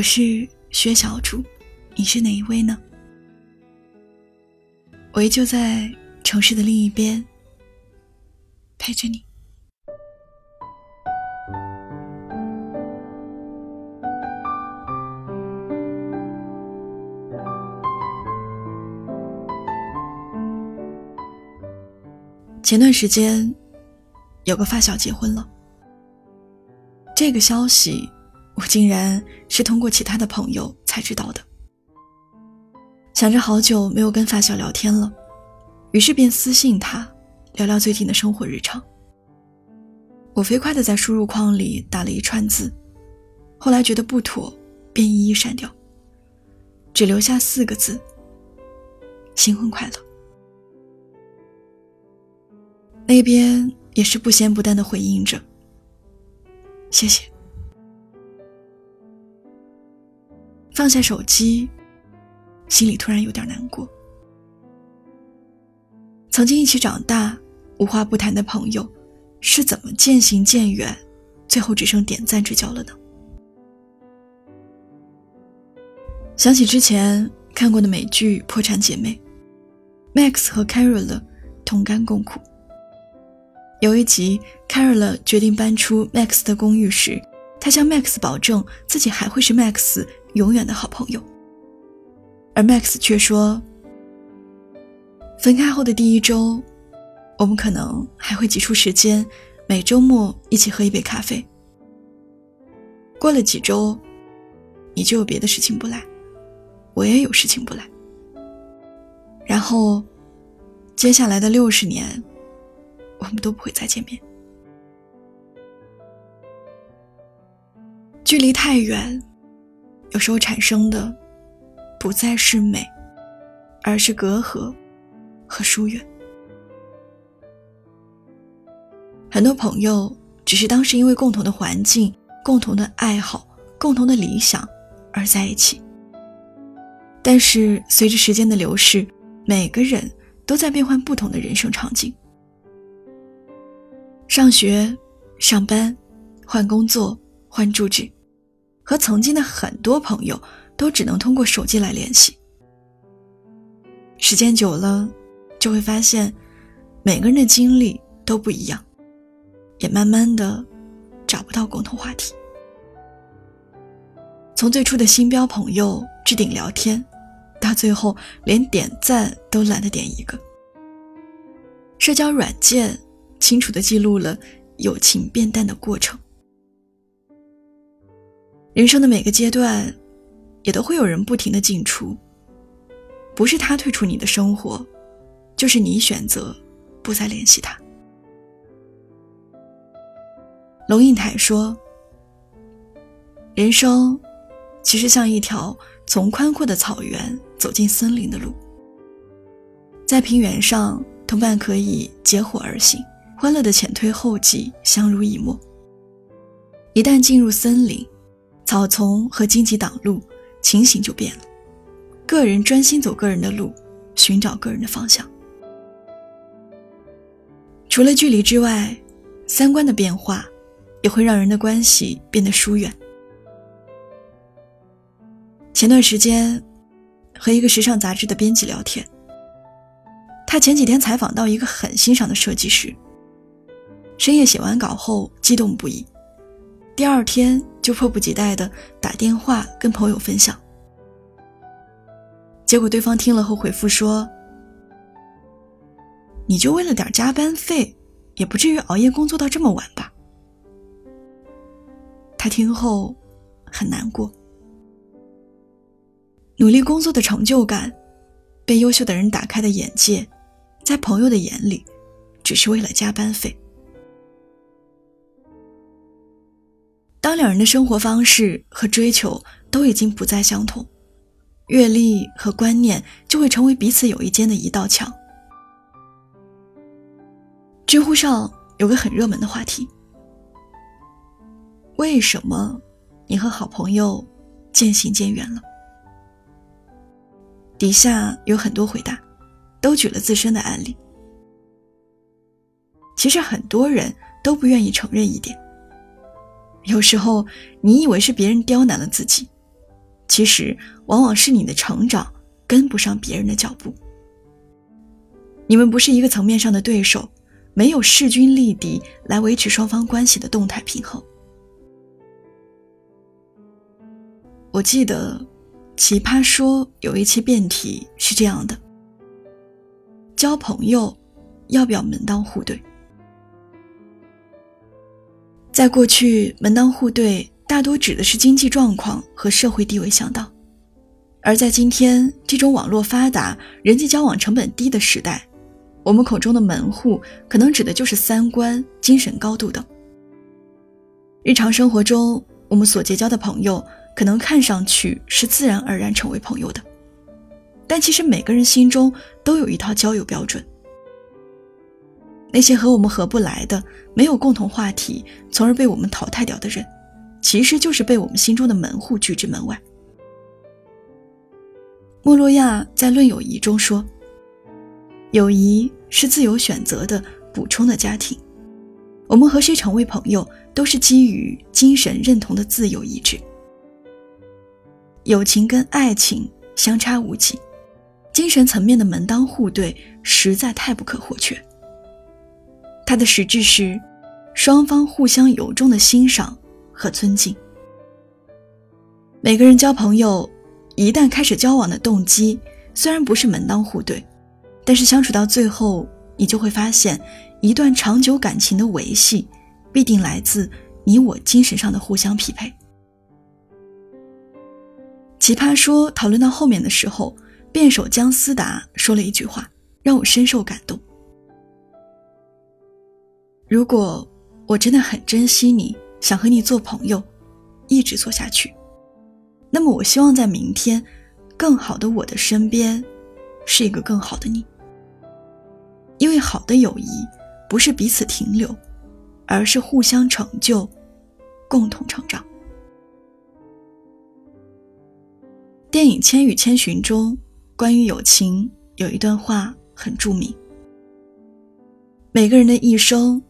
我是薛小主，你是哪一位呢？我依旧在城市的另一边陪着你。前段时间，有个发小结婚了。这个消息，我竟然是通过其他的朋友才知道的。想着好久没有跟发小聊天了，于是便私信他，聊聊最近的生活日常。我飞快的在输入框里打了一串字，后来觉得不妥，便一一删掉，只留下四个字：新婚快乐。那边也是不咸不淡的回应着，谢谢。放下手机，心里突然有点难过。曾经一起长大、无话不谈的朋友，是怎么渐行渐远，最后只剩点赞之交了呢？想起之前看过的美剧《破产姐妹》，Max 和 Carol 同甘共苦。有一集，Carol 决定搬出 Max 的公寓时，他向 Max 保证自己还会是 Max 永远的好朋友。而 Max 却说：“分开后的第一周，我们可能还会挤出时间，每周末一起喝一杯咖啡。过了几周，你就有别的事情不来，我也有事情不来。然后，接下来的六十年。”我们都不会再见面。距离太远，有时候产生的不再是美，而是隔阂和疏远。很多朋友只是当时因为共同的环境、共同的爱好、共同的理想而在一起，但是随着时间的流逝，每个人都在变换不同的人生场景。上学、上班、换工作、换住址，和曾经的很多朋友都只能通过手机来联系。时间久了，就会发现每个人的经历都不一样，也慢慢的找不到共同话题。从最初的新标朋友置顶聊天，到最后连点赞都懒得点一个。社交软件。清楚的记录了友情变淡的过程。人生的每个阶段，也都会有人不停的进出。不是他退出你的生活，就是你选择不再联系他。龙应台说：“人生其实像一条从宽阔的草原走进森林的路，在平原上，同伴可以结伙而行。”欢乐的前推后继，相濡以沫。一旦进入森林，草丛和荆棘挡路，情形就变了。个人专心走个人的路，寻找个人的方向。除了距离之外，三观的变化，也会让人的关系变得疏远。前段时间，和一个时尚杂志的编辑聊天，他前几天采访到一个很欣赏的设计师。深夜写完稿后激动不已，第二天就迫不及待的打电话跟朋友分享。结果对方听了后回复说：“你就为了点加班费，也不至于熬夜工作到这么晚吧？”他听后很难过，努力工作的成就感，被优秀的人打开的眼界，在朋友的眼里，只是为了加班费。当两人的生活方式和追求都已经不再相同，阅历和观念就会成为彼此友谊间的一道墙。知乎上有个很热门的话题：为什么你和好朋友渐行渐远了？底下有很多回答，都举了自身的案例。其实很多人都不愿意承认一点。有时候，你以为是别人刁难了自己，其实往往是你的成长跟不上别人的脚步。你们不是一个层面上的对手，没有势均力敌来维持双方关系的动态平衡。我记得，《奇葩说》有一期辩题是这样的：交朋友要不要门当户对？在过去，门当户对大多指的是经济状况和社会地位相当；而在今天这种网络发达、人际交往成本低的时代，我们口中的门户，可能指的就是三观、精神高度等。日常生活中，我们所结交的朋友，可能看上去是自然而然成为朋友的，但其实每个人心中都有一套交友标准。那些和我们合不来的、没有共同话题，从而被我们淘汰掉的人，其实就是被我们心中的门户拒之门外。莫洛亚在《论友谊》中说。友谊是自由选择的补充的家庭，我们和谁成为朋友，都是基于精神认同的自由意志。友情跟爱情相差无几，精神层面的门当户对实在太不可或缺。它的实质是双方互相由衷的欣赏和尊敬。每个人交朋友，一旦开始交往的动机，虽然不是门当户对。但是相处到最后，你就会发现，一段长久感情的维系，必定来自你我精神上的互相匹配。奇葩说讨论到后面的时候，辩手姜思达说了一句话，让我深受感动。如果我真的很珍惜你，想和你做朋友，一直做下去，那么我希望在明天，更好的我的身边，是一个更好的你。因为好的友谊不是彼此停留，而是互相成就，共同成长。电影《千与千寻》中关于友情有一段话很著名：每个人的一生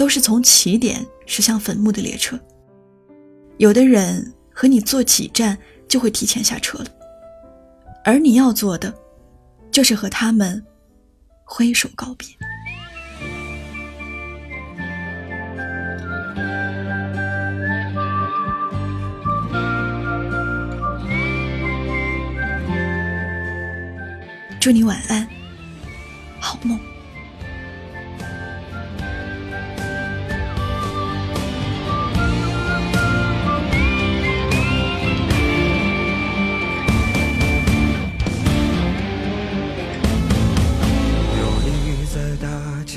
都是从起点驶向坟墓的列车，有的人和你坐几站就会提前下车了，而你要做的就是和他们。挥手告别。祝你晚安，好梦。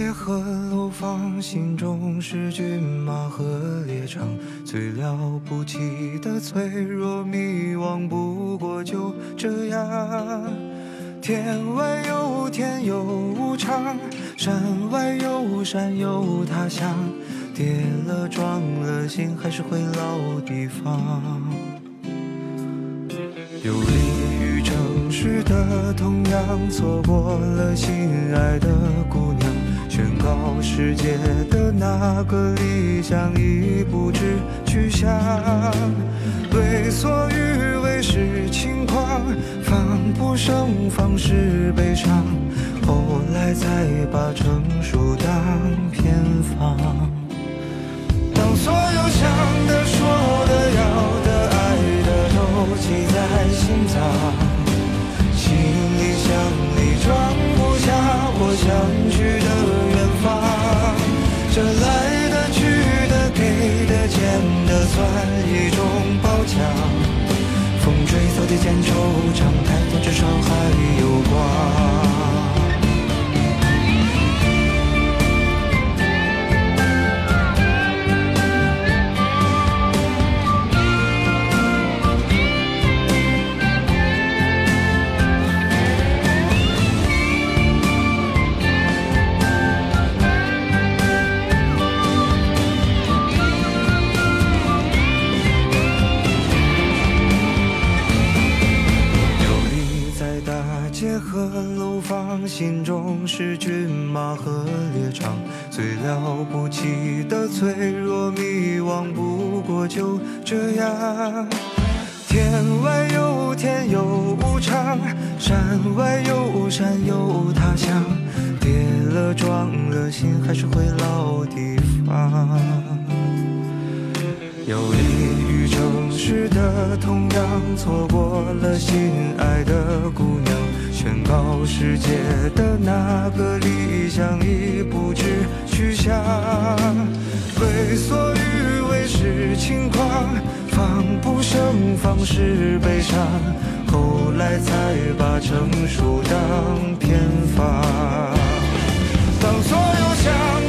街和楼房心中是骏马和猎场，最了不起的脆弱迷惘，不过就这样。天外有天有无常，山外有山有他乡，跌了撞了心还是回老地方。有利于城市的同样，错过了心爱的姑娘。宣告世界的那个理想已不知去向，为所欲为是轻狂，防不胜防是悲伤，后来才把成熟当时间。天外有天有无常，山外有山有他乡，跌了撞了心还是回老地方。游离于城市的同样，错过了心爱的姑娘，宣告世界的那个理想已不知去向，不胜防是悲伤后来才把成熟当偏方。当所有想